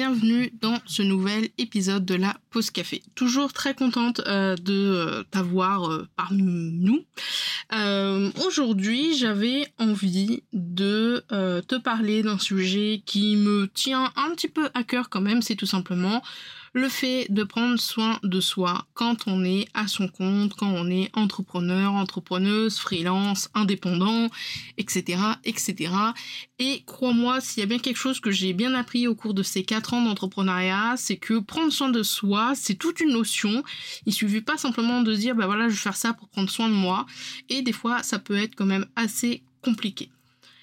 Bienvenue dans ce nouvel épisode de la Pause Café. Toujours très contente euh, de euh, t'avoir euh, parmi nous. Aujourd'hui, j'avais envie de te parler d'un sujet qui me tient un petit peu à cœur quand même, c'est tout simplement le fait de prendre soin de soi quand on est à son compte, quand on est entrepreneur, entrepreneuse, freelance, indépendant, etc., etc. Et crois-moi, s'il y a bien quelque chose que j'ai bien appris au cours de ces quatre ans d'entrepreneuriat, c'est que prendre soin de soi, c'est toute une notion. Il suffit pas simplement de dire, bah voilà, je vais faire ça pour prendre soin de moi. Et des fois, ça peut être quand même assez compliqué.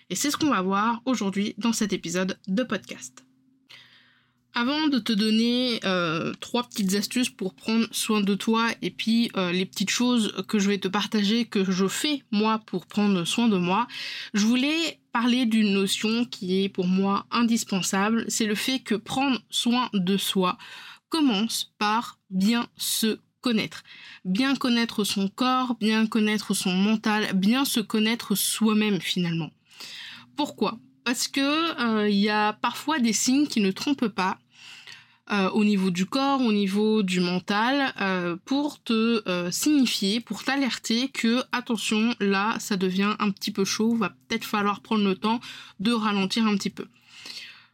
Et c'est ce qu'on va voir aujourd'hui dans cet épisode de podcast. Avant de te donner euh, trois petites astuces pour prendre soin de toi et puis euh, les petites choses que je vais te partager que je fais moi pour prendre soin de moi, je voulais parler d'une notion qui est pour moi indispensable, c'est le fait que prendre soin de soi commence par bien se connaître. Bien connaître son corps, bien connaître son mental, bien se connaître soi-même finalement. Pourquoi? Parce que euh, il y a parfois des signes qui ne trompent pas euh, au niveau du corps, au niveau du mental, euh, pour te euh, signifier, pour t'alerter que attention, là, ça devient un petit peu chaud, va peut-être falloir prendre le temps de ralentir un petit peu.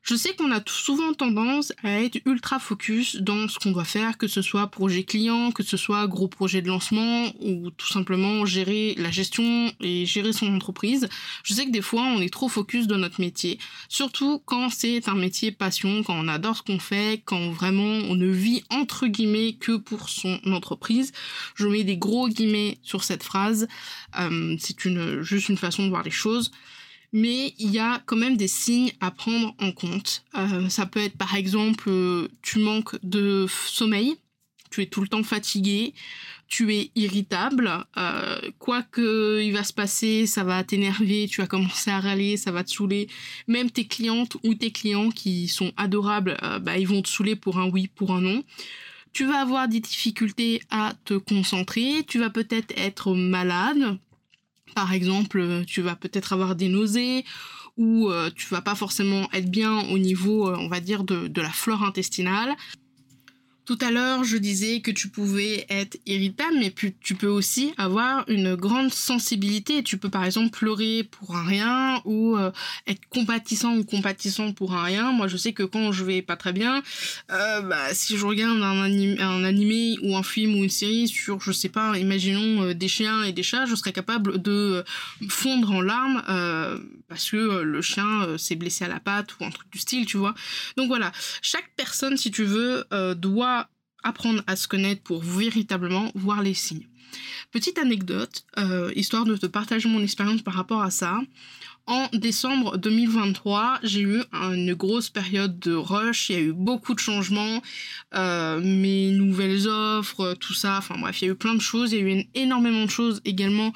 Je sais qu'on a souvent tendance à être ultra focus dans ce qu'on doit faire, que ce soit projet client, que ce soit gros projet de lancement ou tout simplement gérer la gestion et gérer son entreprise. Je sais que des fois on est trop focus dans notre métier, surtout quand c'est un métier passion, quand on adore ce qu'on fait, quand vraiment on ne vit entre guillemets que pour son entreprise. Je mets des gros guillemets sur cette phrase. Euh, c'est une juste une façon de voir les choses mais il y a quand même des signes à prendre en compte. Euh, ça peut être par exemple, euh, tu manques de sommeil, tu es tout le temps fatigué, tu es irritable, euh, quoi que il va se passer, ça va t'énerver, tu vas commencer à râler, ça va te saouler. Même tes clientes ou tes clients qui sont adorables, bah, ils vont te saouler pour un oui, pour un non. Tu vas avoir des difficultés à te concentrer, tu vas peut-être être malade, par exemple, tu vas peut-être avoir des nausées ou euh, tu vas pas forcément être bien au niveau, euh, on va dire, de, de la flore intestinale. Tout à l'heure, je disais que tu pouvais être irritable, mais tu peux aussi avoir une grande sensibilité. Tu peux par exemple pleurer pour un rien ou euh, être compatissant ou compatissant pour un rien. Moi, je sais que quand je vais pas très bien, euh, bah, si je regarde un, un animé ou un film ou une série sur, je sais pas, imaginons euh, des chiens et des chats, je serais capable de fondre en larmes parce que le chien s'est blessé à la patte ou un truc du style, tu vois. Donc voilà, chaque personne, si tu veux, doit apprendre à se connaître pour véritablement voir les signes. Petite anecdote, euh, histoire de te partager mon expérience par rapport à ça. En décembre 2023, j'ai eu une grosse période de rush, il y a eu beaucoup de changements, euh, mes nouvelles offres, tout ça, enfin bref, il y a eu plein de choses, il y a eu énormément de choses également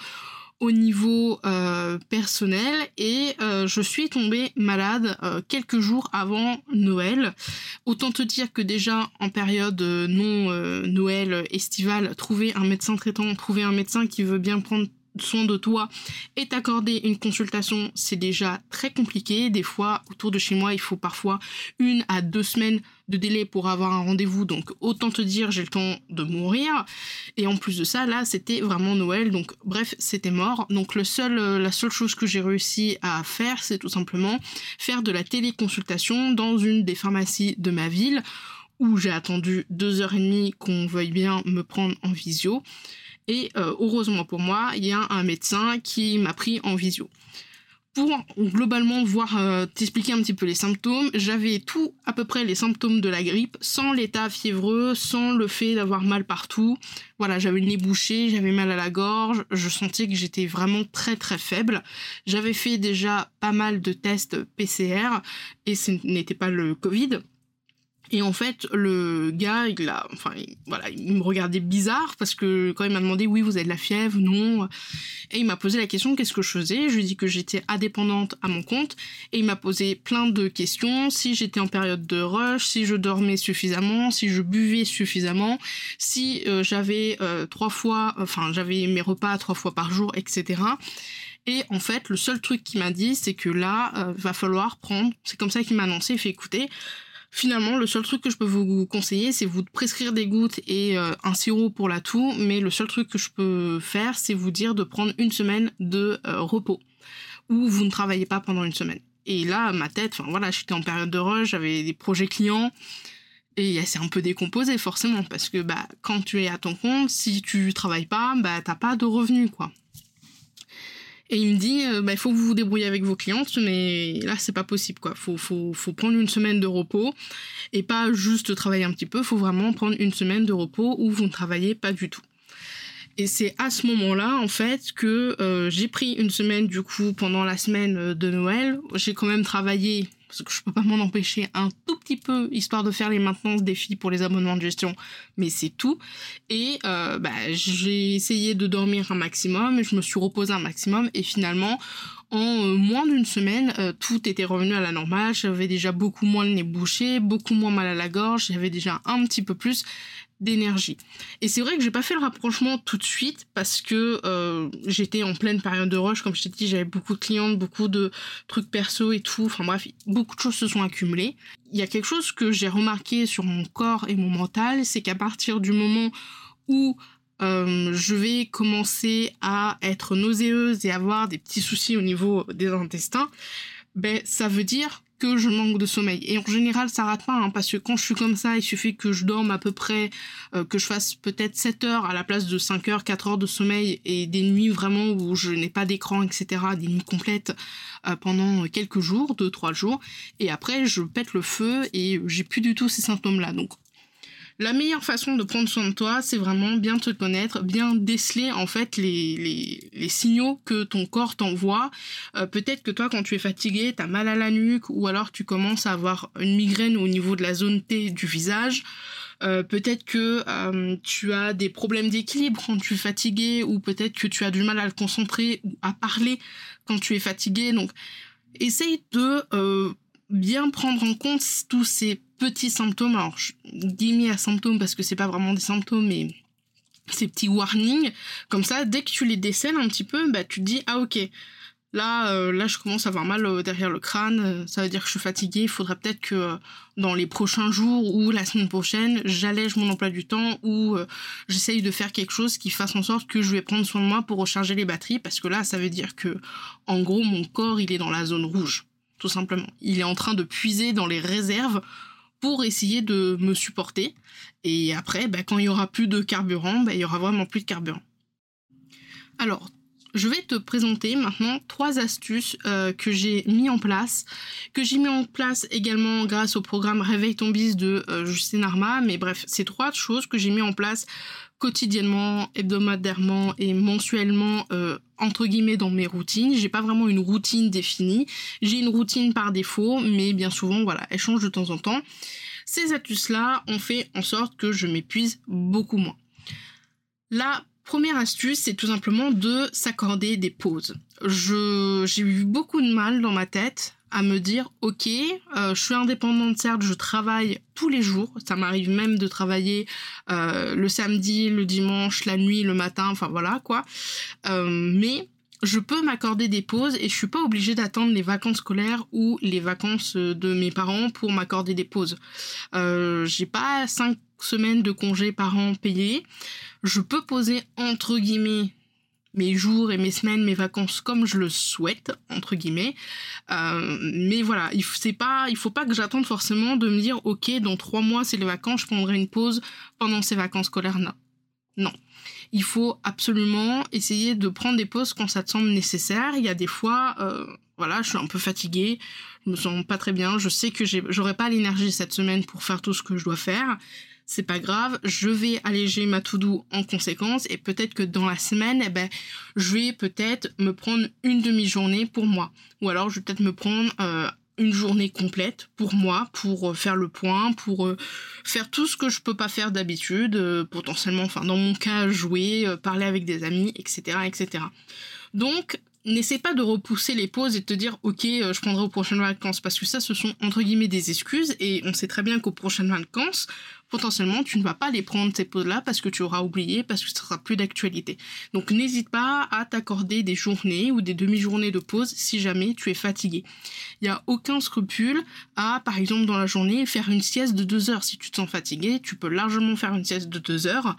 au niveau euh, personnel et euh, je suis tombée malade euh, quelques jours avant Noël. Autant te dire que déjà en période non Noël estivale, trouver un médecin traitant, trouver un médecin qui veut bien prendre soin de toi et t'accorder une consultation, c'est déjà très compliqué. Des fois, autour de chez moi, il faut parfois une à deux semaines de délai pour avoir un rendez-vous. Donc, autant te dire, j'ai le temps de mourir. Et en plus de ça, là, c'était vraiment Noël. Donc, bref, c'était mort. Donc, le seul, euh, la seule chose que j'ai réussi à faire, c'est tout simplement faire de la téléconsultation dans une des pharmacies de ma ville où j'ai attendu deux heures et demie qu'on veuille bien me prendre en visio. Et euh, heureusement pour moi, il y a un médecin qui m'a pris en visio. Pour globalement voir euh, t'expliquer un petit peu les symptômes, j'avais tout à peu près les symptômes de la grippe, sans l'état fiévreux, sans le fait d'avoir mal partout. Voilà, j'avais le nez bouché, j'avais mal à la gorge, je sentais que j'étais vraiment très très faible. J'avais fait déjà pas mal de tests PCR et ce n'était pas le Covid. Et en fait, le gars, il a, enfin, voilà, il me regardait bizarre parce que quand il m'a demandé, oui, vous avez de la fièvre, non, et il m'a posé la question, qu'est-ce que je faisais? Je lui ai dit que j'étais indépendante à mon compte, et il m'a posé plein de questions, si j'étais en période de rush, si je dormais suffisamment, si je buvais suffisamment, si euh, j'avais euh, trois fois, enfin, j'avais mes repas trois fois par jour, etc. Et en fait, le seul truc qu'il m'a dit, c'est que là, euh, va falloir prendre, c'est comme ça qu'il m'a annoncé, il fait écouter, Finalement, le seul truc que je peux vous conseiller, c'est vous prescrire des gouttes et euh, un sirop pour la toux, mais le seul truc que je peux faire, c'est vous dire de prendre une semaine de euh, repos, où vous ne travaillez pas pendant une semaine. Et là, ma tête, enfin voilà, j'étais en période de rush, j'avais des projets clients, et c'est un peu décomposé forcément, parce que bah, quand tu es à ton compte, si tu travailles pas, bah t'as pas de revenus, quoi. Et il me dit, euh, bah, il faut que vous vous avec vos clientes, mais là, c'est pas possible, quoi. Faut, faut, faut prendre une semaine de repos et pas juste travailler un petit peu. Faut vraiment prendre une semaine de repos où vous ne travaillez pas du tout. Et c'est à ce moment-là, en fait, que euh, j'ai pris une semaine, du coup, pendant la semaine de Noël. J'ai quand même travaillé parce que je peux pas m'en empêcher un tout petit peu, histoire de faire les maintenances des filles pour les abonnements de gestion, mais c'est tout. Et euh, bah, j'ai essayé de dormir un maximum, je me suis reposé un maximum, et finalement, en euh, moins d'une semaine, euh, tout était revenu à la normale. J'avais déjà beaucoup moins le nez bouché, beaucoup moins mal à la gorge, j'avais déjà un petit peu plus d'énergie. Et c'est vrai que j'ai pas fait le rapprochement tout de suite parce que euh, j'étais en pleine période de rush, comme je t'ai dit, j'avais beaucoup de clientes, beaucoup de trucs perso et tout. Enfin bref, beaucoup de choses se sont accumulées. Il y a quelque chose que j'ai remarqué sur mon corps et mon mental, c'est qu'à partir du moment où euh, je vais commencer à être nauséeuse et avoir des petits soucis au niveau des intestins, ben ça veut dire que je manque de sommeil. Et en général, ça rate pas, hein, parce que quand je suis comme ça, il suffit que je dorme à peu près, euh, que je fasse peut-être 7 heures à la place de 5 heures, 4 heures de sommeil, et des nuits vraiment où je n'ai pas d'écran, etc., des nuits complètes euh, pendant quelques jours, 2-3 jours, et après je pète le feu et j'ai plus du tout ces symptômes-là. Donc la meilleure façon de prendre soin de toi, c'est vraiment bien te connaître, bien déceler en fait les, les, signaux que ton corps t'envoie. Euh, peut-être que toi, quand tu es fatigué, tu as mal à la nuque ou alors tu commences à avoir une migraine au niveau de la zone T du visage. Euh, peut-être que euh, tu as des problèmes d'équilibre quand tu es fatigué ou peut-être que tu as du mal à le concentrer ou à parler quand tu es fatigué. Donc, essaye de bien prendre en compte tous ces petits symptômes. Alors, je dis à symptômes parce que c'est pas vraiment des symptômes, mais ces petits warnings. Comme ça, dès que tu les décèles un petit peu, bah, tu te dis, ah ok, là, euh, là, je commence à avoir mal euh, derrière le crâne. Euh, ça veut dire que je suis fatiguée. Il faudrait peut-être que dans les prochains jours ou la semaine prochaine, j'allège mon emploi du temps ou j'essaye de faire quelque chose qui fasse en sorte que je vais prendre soin de moi pour recharger les batteries. Parce que là, ça veut dire que, en gros, mon corps, il est dans la zone rouge tout simplement. Il est en train de puiser dans les réserves pour essayer de me supporter. Et après, bah, quand il y aura plus de carburant, bah, il y aura vraiment plus de carburant. Alors, je vais te présenter maintenant trois astuces euh, que j'ai mis en place, que j'ai mis en place également grâce au programme Réveille ton bis de euh, Justine Arma. Mais bref, c'est trois choses que j'ai mis en place quotidiennement, hebdomadairement et mensuellement euh, entre guillemets dans mes routines. J'ai pas vraiment une routine définie. J'ai une routine par défaut, mais bien souvent voilà, elle change de temps en temps. Ces astuces-là ont fait en sorte que je m'épuise beaucoup moins. La première astuce, c'est tout simplement de s'accorder des pauses. J'ai eu beaucoup de mal dans ma tête à me dire ok euh, je suis indépendante certes je travaille tous les jours ça m'arrive même de travailler euh, le samedi le dimanche la nuit le matin enfin voilà quoi euh, mais je peux m'accorder des pauses et je suis pas obligée d'attendre les vacances scolaires ou les vacances de mes parents pour m'accorder des pauses. Euh, j'ai pas cinq semaines de congés par an payés. Je peux poser entre guillemets mes jours et mes semaines, mes vacances comme je le souhaite entre guillemets. Euh, mais voilà, il il faut pas que j'attende forcément de me dire ok dans trois mois c'est les vacances, je prendrai une pause pendant ces vacances scolaires. Non, non. Il faut absolument essayer de prendre des pauses quand ça te semble nécessaire. Il y a des fois, euh, voilà, je suis un peu fatiguée, je me sens pas très bien, je sais que j'aurai pas l'énergie cette semaine pour faire tout ce que je dois faire c'est pas grave, je vais alléger ma to-do en conséquence et peut-être que dans la semaine, eh ben, je vais peut-être me prendre une demi-journée pour moi. Ou alors je vais peut-être me prendre euh, une journée complète pour moi, pour euh, faire le point, pour euh, faire tout ce que je peux pas faire d'habitude, potentiellement, enfin dans mon cas, jouer, parler avec des amis, etc., etc. Donc n'essaie pas de repousser les pauses et de te dire ok je prendrai aux prochaines vacances parce que ça ce sont entre guillemets des excuses et on sait très bien qu'aux prochaines vacances potentiellement tu ne vas pas les prendre ces pauses-là parce que tu auras oublié, parce que ce sera plus d'actualité. Donc n'hésite pas à t'accorder des journées ou des demi-journées de pause si jamais tu es fatigué. Il n'y a aucun scrupule à, par exemple, dans la journée, faire une sieste de deux heures. Si tu te sens fatigué, tu peux largement faire une sieste de deux heures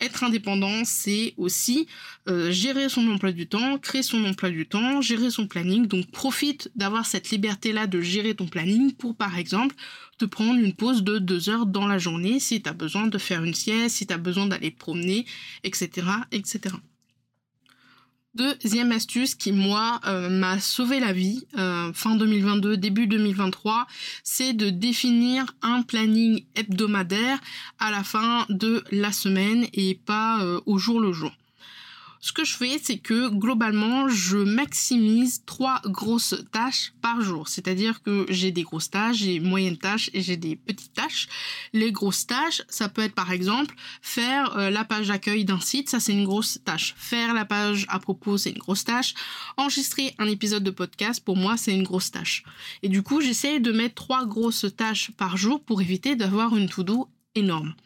être indépendant, c'est aussi euh, gérer son emploi du temps, créer son emploi du temps, gérer son planning. Donc profite d'avoir cette liberté-là de gérer ton planning pour, par exemple, te prendre une pause de deux heures dans la journée si tu as besoin de faire une sieste, si tu as besoin d'aller promener, etc., etc. Deuxième astuce qui moi euh, m'a sauvé la vie euh, fin 2022 début 2023, c'est de définir un planning hebdomadaire à la fin de la semaine et pas euh, au jour le jour ce que je fais, c'est que globalement, je maximise trois grosses tâches par jour. C'est-à-dire que j'ai des grosses tâches, j'ai moyennes tâches et j'ai des petites tâches. Les grosses tâches, ça peut être par exemple faire euh, la page d'accueil d'un site, ça c'est une grosse tâche. Faire la page à propos, c'est une grosse tâche. Enregistrer un épisode de podcast, pour moi, c'est une grosse tâche. Et du coup, j'essaie de mettre trois grosses tâches par jour pour éviter d'avoir une to-do énorme.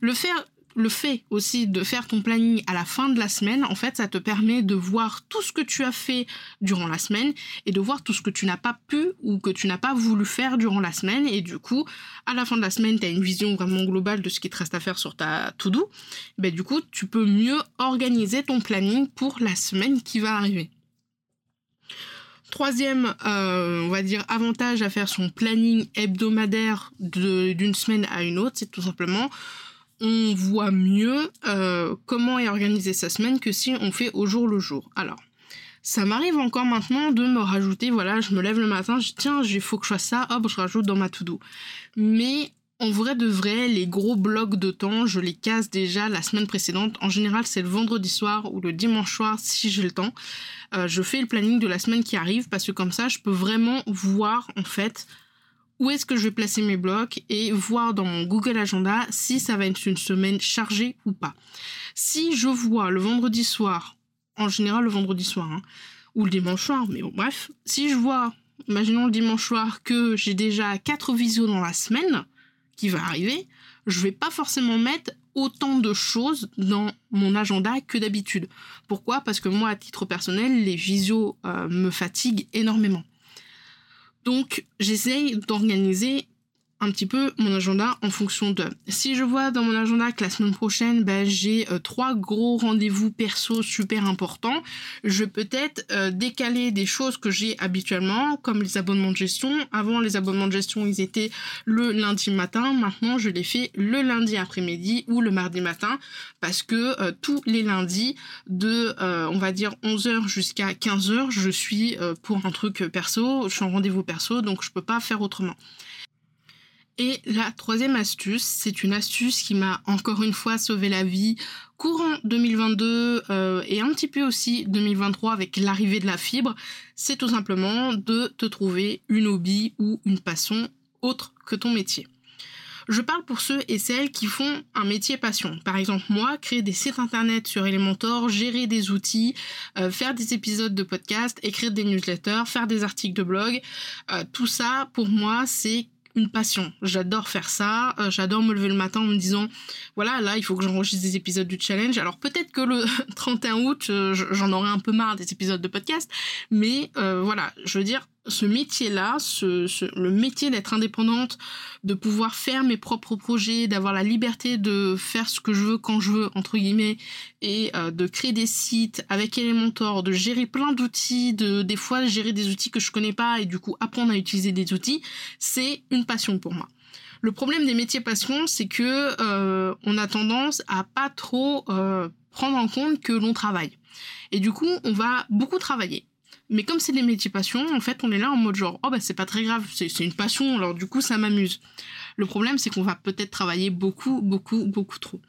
Le faire le fait aussi de faire ton planning à la fin de la semaine, en fait, ça te permet de voir tout ce que tu as fait durant la semaine et de voir tout ce que tu n'as pas pu ou que tu n'as pas voulu faire durant la semaine. Et du coup, à la fin de la semaine, tu as une vision vraiment globale de ce qui te reste à faire sur ta to-do. Ben, du coup, tu peux mieux organiser ton planning pour la semaine qui va arriver. Troisième, euh, on va dire, avantage à faire son planning hebdomadaire d'une semaine à une autre, c'est tout simplement on voit mieux euh, comment est organisée sa semaine que si on fait au jour le jour. Alors, ça m'arrive encore maintenant de me rajouter, voilà, je me lève le matin, je tiens, il faut que je fasse ça, hop, je rajoute dans ma to-do. Mais en vrai de vrai, les gros blocs de temps, je les casse déjà la semaine précédente. En général, c'est le vendredi soir ou le dimanche soir si j'ai le temps. Euh, je fais le planning de la semaine qui arrive parce que comme ça, je peux vraiment voir en fait où est-ce que je vais placer mes blocs et voir dans mon Google Agenda si ça va être une semaine chargée ou pas. Si je vois le vendredi soir, en général le vendredi soir, hein, ou le dimanche soir, mais bon, bref, si je vois, imaginons le dimanche soir, que j'ai déjà quatre visios dans la semaine qui va arriver, je vais pas forcément mettre autant de choses dans mon agenda que d'habitude. Pourquoi? Parce que moi, à titre personnel, les visios euh, me fatiguent énormément. Donc j'essaye d'organiser un petit peu mon agenda en fonction de. Si je vois dans mon agenda que la semaine prochaine, ben, j'ai euh, trois gros rendez-vous perso super importants, je vais peut-être euh, décaler des choses que j'ai habituellement, comme les abonnements de gestion. Avant, les abonnements de gestion, ils étaient le lundi matin. Maintenant, je les fais le lundi après-midi ou le mardi matin, parce que euh, tous les lundis, de, on va dire, 11h jusqu'à 15h, je suis pour un truc perso, je suis en rendez-vous perso, donc je peux pas faire autrement. Et la troisième astuce, c'est une astuce qui m'a encore une fois sauvé la vie courant 2022 euh, et un petit peu aussi 2023 avec l'arrivée de la fibre, c'est tout simplement de te trouver une hobby ou une passion autre que ton métier. Je parle pour ceux et celles qui font un métier passion. Par exemple, moi, créer des sites internet sur Elementor, gérer des outils, euh, faire des épisodes de podcast, écrire des newsletters, faire des articles de blog, euh, tout ça, pour moi, c'est une passion. J'adore faire ça. Euh, j'adore me lever le matin en me disant, voilà, là, il faut que j'enregistre des épisodes du challenge. Alors peut-être que le 31 août, j'en aurai un peu marre des épisodes de podcast, mais voilà, je veux dire, ce métier-là, ce, le métier d'être indépendante, de pouvoir faire mes propres projets, d'avoir la liberté de faire ce que je veux quand je veux, entre guillemets, et euh, de créer des sites avec Elementor, de gérer plein d'outils, de des fois gérer des outils que je connais pas et du coup apprendre à utiliser des outils, c'est une passion pour moi. Le problème des métiers passion, c'est que euh, on a tendance à pas trop euh, prendre en compte que l'on travaille. Et du coup, on va beaucoup travailler. Mais comme c'est des métiers passion, en fait, on est là en mode genre, oh bah c'est pas très grave, c'est une passion, alors du coup ça m'amuse. Le problème, c'est qu'on va peut-être travailler beaucoup, beaucoup, beaucoup trop.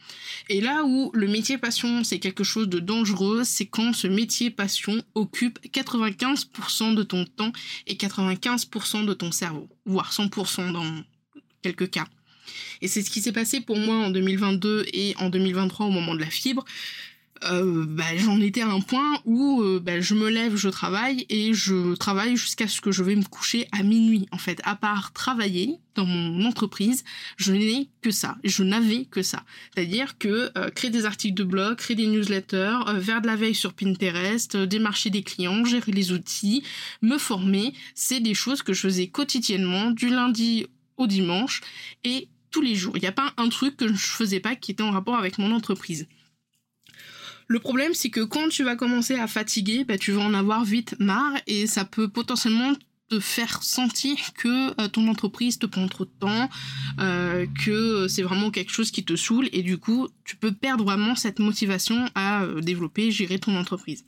Et là où le métier passion, c'est quelque chose de dangereux, c'est quand ce métier passion occupe 95% de ton temps et 95% de ton cerveau, voire 100% dans quelques cas. Et c'est ce qui s'est passé pour moi en 2022 et en 2023 au moment de la fibre. Euh, bah, j'en étais à un point où euh, bah, je me lève, je travaille et je travaille jusqu'à ce que je vais me coucher à minuit. En fait, à part travailler dans mon entreprise, je n'ai que ça. Je n'avais que ça. C'est-à-dire que euh, créer des articles de blog, créer des newsletters, faire de la veille sur Pinterest, démarcher des clients, gérer les outils, me former, c'est des choses que je faisais quotidiennement du lundi au dimanche et tous les jours. Il n'y a pas un truc que je faisais pas qui était en rapport avec mon entreprise. Le problème, c'est que quand tu vas commencer à fatiguer, bah, tu vas en avoir vite marre et ça peut potentiellement te faire sentir que euh, ton entreprise te prend trop de temps, euh, que c'est vraiment quelque chose qui te saoule et du coup, tu peux perdre vraiment cette motivation à euh, développer, gérer ton entreprise.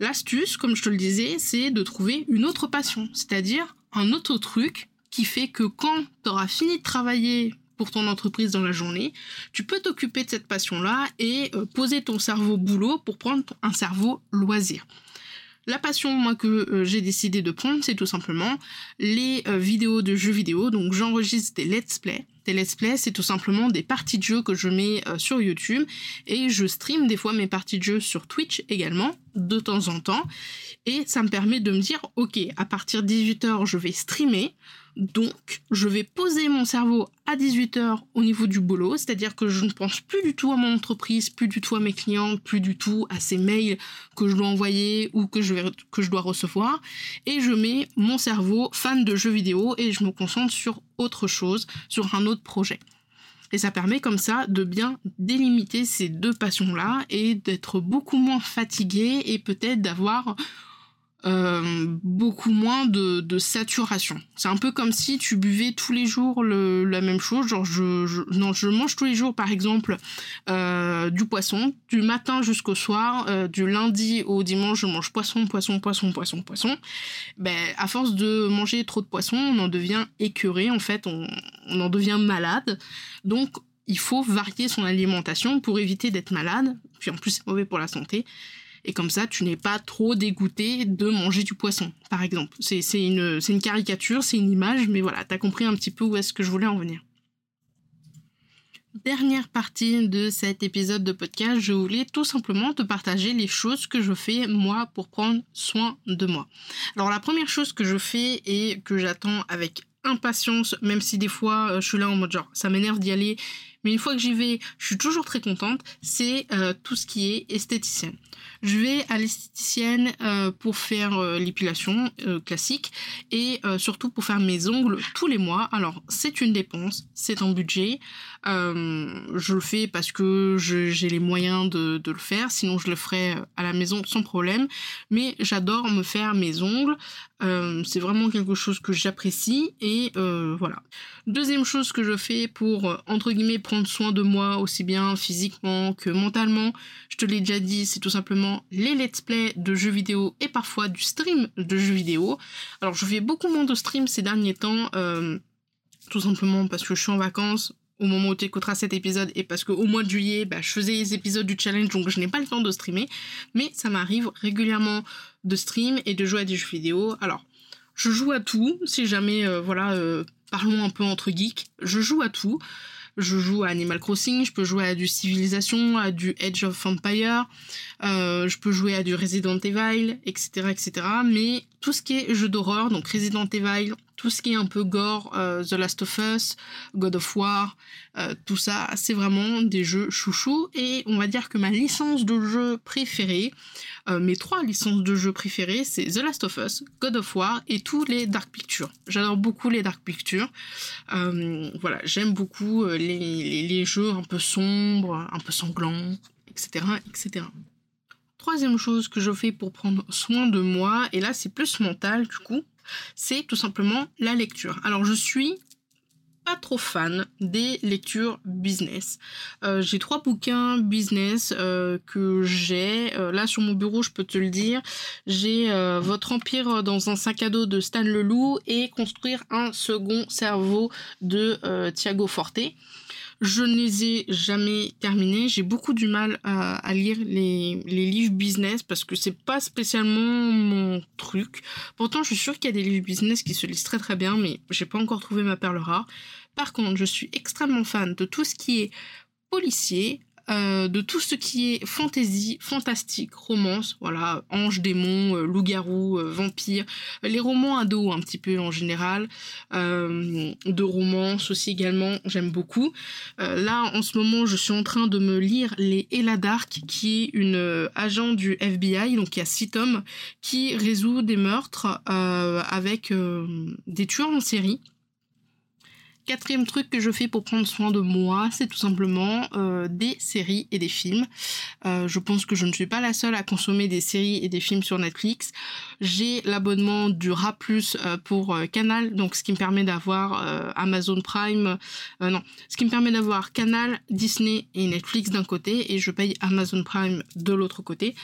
L'astuce, comme je te le disais, c'est de trouver une autre passion, c'est-à-dire un autre truc qui fait que quand tu auras fini de travailler pour ton entreprise dans la journée, tu peux t'occuper de cette passion-là et euh, poser ton cerveau boulot pour prendre un cerveau loisir. La passion, moi, que euh, j'ai décidé de prendre, c'est tout simplement les euh, vidéos de jeux vidéo. Donc, j'enregistre des let's play. Des let's play, c'est tout simplement des parties de jeux que je mets sur YouTube. Et je stream des fois mes parties de jeux sur Twitch également, de temps en temps. Et ça me permet de me dire, ok, à partir de 18h, je vais streamer. Donc, je vais poser mon cerveau à 18h au niveau du boulot, c'est-à-dire que je ne pense plus du tout à mon entreprise, plus du tout à mes clients, plus du tout à ces mails que je dois envoyer ou que je dois recevoir, et je mets mon cerveau fan de jeux vidéo et je me concentre sur autre chose, sur un autre projet. Et ça permet comme ça de bien délimiter ces deux passions-là et d'être beaucoup moins fatigué et peut-être d'avoir euh, beaucoup moins de, saturation. C'est un peu comme si tu buvais tous les jours la même chose. Genre, je, non, je mange tous les jours, par exemple, euh, du poisson, du matin jusqu'au soir, euh, du lundi au dimanche, je mange poisson, poisson, poisson, poisson, poisson. Ben, à force de manger trop de poisson, on en devient écœuré, en fait, on, on en devient malade. Donc, il faut varier son alimentation pour éviter d'être malade. Puis en plus, c'est mauvais pour la santé et comme ça tu n'es pas trop dégoûté de manger du poisson, par exemple. C'est une, caricature, c'est une image, mais voilà, t'as compris un petit peu où est-ce que je voulais en venir. Dernière partie de cet épisode de podcast, je voulais tout simplement te partager les choses que je fais moi pour prendre soin de moi. Alors la première chose que je fais et que j'attends avec impatience, même si des fois euh, je suis là en mode genre ça m'énerve d'y aller, mais une fois que j'y vais, je suis toujours très contente, c'est euh, tout ce qui est esthéticienne. Je vais à l'esthéticienne euh, pour faire euh, l'épilation euh, classique et surtout pour faire mes ongles tous les mois. Alors c'est une dépense, c'est un budget. je le fais parce que j'ai les moyens de, de, le faire, sinon je le ferais à la maison sans problème. Mais j'adore me faire mes ongles. c'est vraiment quelque chose que j'apprécie et voilà. Deuxième chose que je fais pour entre guillemets prendre soin de moi aussi bien physiquement que mentalement, je te l'ai déjà dit, c'est tout simplement les let's play de jeux vidéo et parfois du stream de jeux vidéo. Alors je fais beaucoup moins de streams ces derniers temps, euh, tout simplement parce que je suis en vacances au moment où tu écouteras cet épisode et parce qu'au mois de juillet, bah, je faisais les épisodes du challenge donc je n'ai pas le temps de streamer, mais ça m'arrive régulièrement de stream et de jouer à des jeux vidéo. Alors, je joue à tout, si jamais, euh, voilà, euh, parlons un peu entre geeks, je joue à tout. Je joue à Animal Crossing, je peux jouer à du Civilization, à du Edge of Empire, euh, je peux jouer à du Resident Evil, etc., etc. Mais tout ce qui est jeu d'horreur, donc Resident Evil, tout ce qui est un peu gore, euh, The Last of Us, God of War, euh, tout ça, c'est vraiment des jeux chouchous. Et on va dire que ma licence de jeu préférée, euh, mes trois licences de jeu préférées, c'est The Last of Us, God of War et tous les Dark Pictures. J'adore beaucoup les Dark Pictures. voilà, j'aime beaucoup les, les, les jeux un peu sombres, un peu sanglants, etc., etc. Troisième chose que je fais pour prendre soin de moi, et là c'est plus mental du coup, c'est tout simplement la lecture. Alors je suis pas trop fan des lectures business. Euh, j'ai trois bouquins business euh, que j'ai. Euh, là sur mon bureau, je peux te le dire. J'ai Votre Empire dans un sac à dos de Stan Leloup et Construire un second cerveau de Thiago Forte. Je ne les ai jamais terminés. J'ai beaucoup du mal à, lire les, livres business parce que c'est pas spécialement mon truc. Pourtant, je suis sûre qu'il y a des livres business qui se lisent très très bien, mais j'ai pas encore trouvé ma perle rare. Par contre, je suis extrêmement fan de tout ce qui est policier, euh, de tout ce qui est fantasy, fantastique, romance, voilà, ange, démon, euh, loup-garou, euh, vampire, les romans ados un petit peu en général, de romance aussi également, j'aime beaucoup. là, en ce moment, je suis en train de me lire les Ella Dark, qui est une agent du FBI, donc il y a six tomes, qui résout des meurtres avec des tueurs en série. Quatrième truc que je fais pour prendre soin de moi, c'est tout simplement euh, des séries et des films. Euh, je pense que je ne suis pas la seule à consommer des séries et des films sur Netflix. J'ai l'abonnement du RA+ euh, pour Canal, donc ce qui me permet d'avoir Amazon Prime, non, ce qui me permet d'avoir Canal, Disney et Netflix d'un côté, et je paye Amazon Prime de l'autre côté.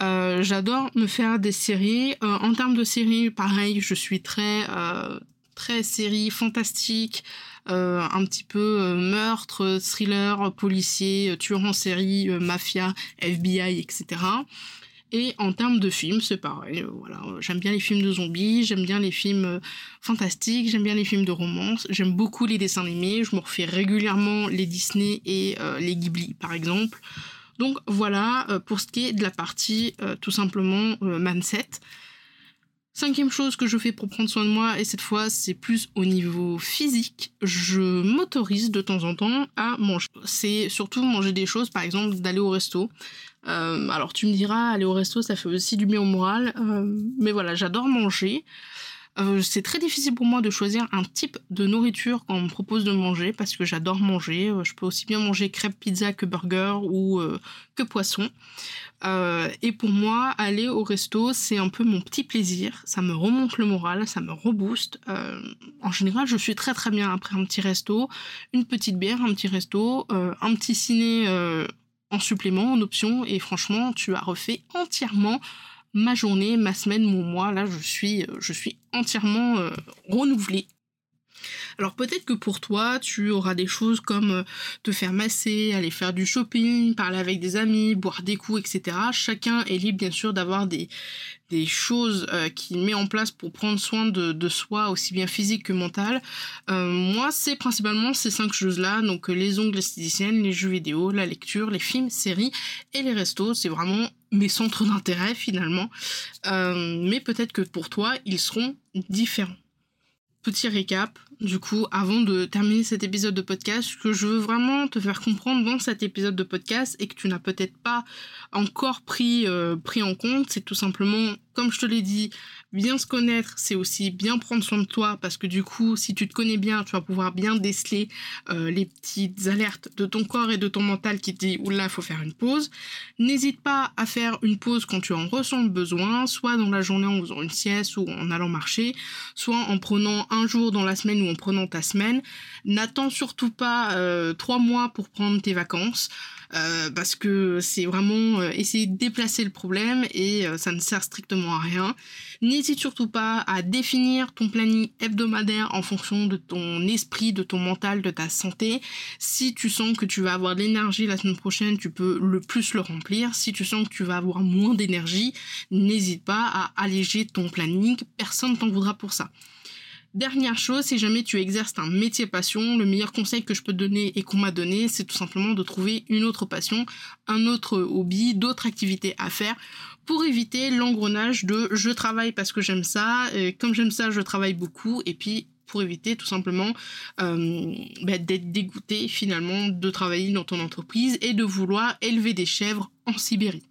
J'adore me faire des séries. en termes de séries, pareil, je suis très très série fantastique, euh, un petit peu euh, meurtre, thriller, policier, euh, tueur en série, mafia, FBI, etc. Et en termes de films, c'est pareil. voilà, j'aime bien les films de zombies, j'aime bien les films fantastiques, j'aime bien les films de romance, j'aime beaucoup les dessins animés. Je me refais régulièrement les Disney et les Ghibli, par exemple. Donc voilà pour ce qui est de la partie tout simplement mindset. Cinquième chose que je fais pour prendre soin de moi, et cette fois c'est plus au niveau physique, je m'autorise de temps en temps à manger. C'est surtout manger des choses, par exemple d'aller au resto. Euh, alors tu me diras, aller au resto ça fait aussi du bien au moral, euh, mais voilà, j'adore manger. Euh, c'est très difficile pour moi de choisir un type de nourriture quand on me propose de manger parce que j'adore manger. Je peux aussi bien manger crêpe pizza que burger ou que poisson. Et pour moi, aller au resto, c'est un peu mon petit plaisir. Ça me remonte le moral, ça me rebooste. en général, je suis très très bien après un petit resto, une petite bière, un petit resto, un petit ciné en supplément, en option. Et franchement, tu as refait entièrement ma journée, ma semaine, mon mois. Là, je suis, euh, je suis entièrement euh, renouvelée. Alors peut-être que pour toi, tu auras des choses comme euh, te faire masser, aller faire du shopping, parler avec des amis, boire des coups, etc. Chacun est libre bien sûr d'avoir des, choses euh, qu'il met en place pour prendre soin de, de soi, aussi bien physique que mental. Euh, moi, c'est principalement ces cinq choses-là, donc les ongles esthéticiennes, les jeux vidéo, la lecture, les films, séries et les restos. C'est vraiment mes centres d'intérêt finalement. mais peut-être que pour toi, ils seront différents. Petit récap, du coup, avant de terminer cet épisode de podcast, que je veux vraiment te faire comprendre dans cet épisode de podcast et que tu n'as peut-être pas encore pris, euh, pris en compte, c'est tout simplement, comme je te l'ai dit, bien se connaître, c'est aussi bien prendre soin de toi parce que du coup, si tu te connais bien, tu vas pouvoir bien déceler euh, les petites alertes de ton corps et de ton mental qui te dit oula, faut faire une pause. N'hésite pas à faire une pause quand tu en ressens le besoin, soit dans la journée en faisant une sieste ou en allant marcher, soit en prenant un jour dans la semaine ou en prenant ta semaine. N'attends surtout pas euh, trois mois pour prendre tes vacances. Euh, parce que c'est vraiment euh, essayer de déplacer le problème et euh, ça ne sert strictement à rien. N'hésite surtout pas à définir ton planning hebdomadaire en fonction de ton esprit, de ton mental, de ta santé. Si tu sens que tu vas avoir de l'énergie la semaine prochaine, tu peux le plus le remplir. Si tu sens que tu vas avoir moins d'énergie, n'hésite pas à alléger ton planning. Personne t'en voudra pour ça. Dernière chose, si jamais tu exerces un métier passion, le meilleur conseil que je peux donner et qu'on m'a donné, c'est tout simplement de trouver une autre passion, un autre hobby, d'autres activités à faire pour éviter l'engrenage de je travaille parce que j'aime ça, et comme j'aime ça, je travaille beaucoup, et puis pour éviter tout simplement euh, bah, d'être dégoûté finalement de travailler dans ton entreprise et de vouloir élever des chèvres en Sibérie.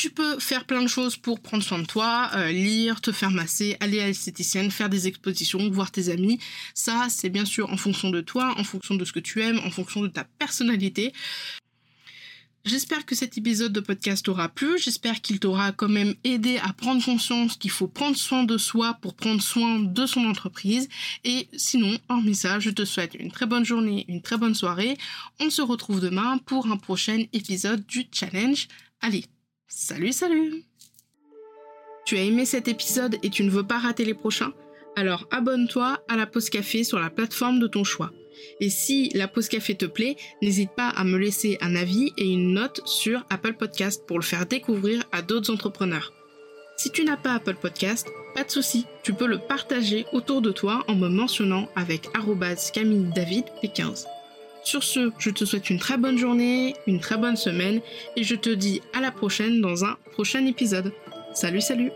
Tu peux faire plein de choses pour prendre soin de toi, euh, lire, te faire masser, aller à l'esthéticienne, faire des expositions, voir tes amis. Ça, c'est bien sûr en fonction de toi, en fonction de ce que tu aimes, en fonction de ta personnalité. J'espère que cet épisode de podcast t'aura plu, j'espère qu'il t'aura quand même aidé à prendre conscience qu'il faut prendre soin de soi pour prendre soin de son entreprise. Et sinon, hormis ça, je te souhaite une très bonne journée, une très bonne soirée. On se retrouve demain pour un prochain épisode du challenge. Allez, Salut, salut Tu as aimé cet épisode et tu ne veux pas rater les prochains? Alors abonne-toi à la pause café sur la plateforme de ton choix. Et si la pause café te plaît, n'hésite pas à me laisser un avis et une note sur Apple Podcast pour le faire découvrir à d'autres entrepreneurs. Si tu n'as pas Apple Podcast, pas de souci, tu peux le partager autour de toi en me mentionnant avec Camille David 15 sur ce, je te souhaite une très bonne journée, une très bonne semaine et je te dis à la prochaine dans un prochain épisode. Salut salut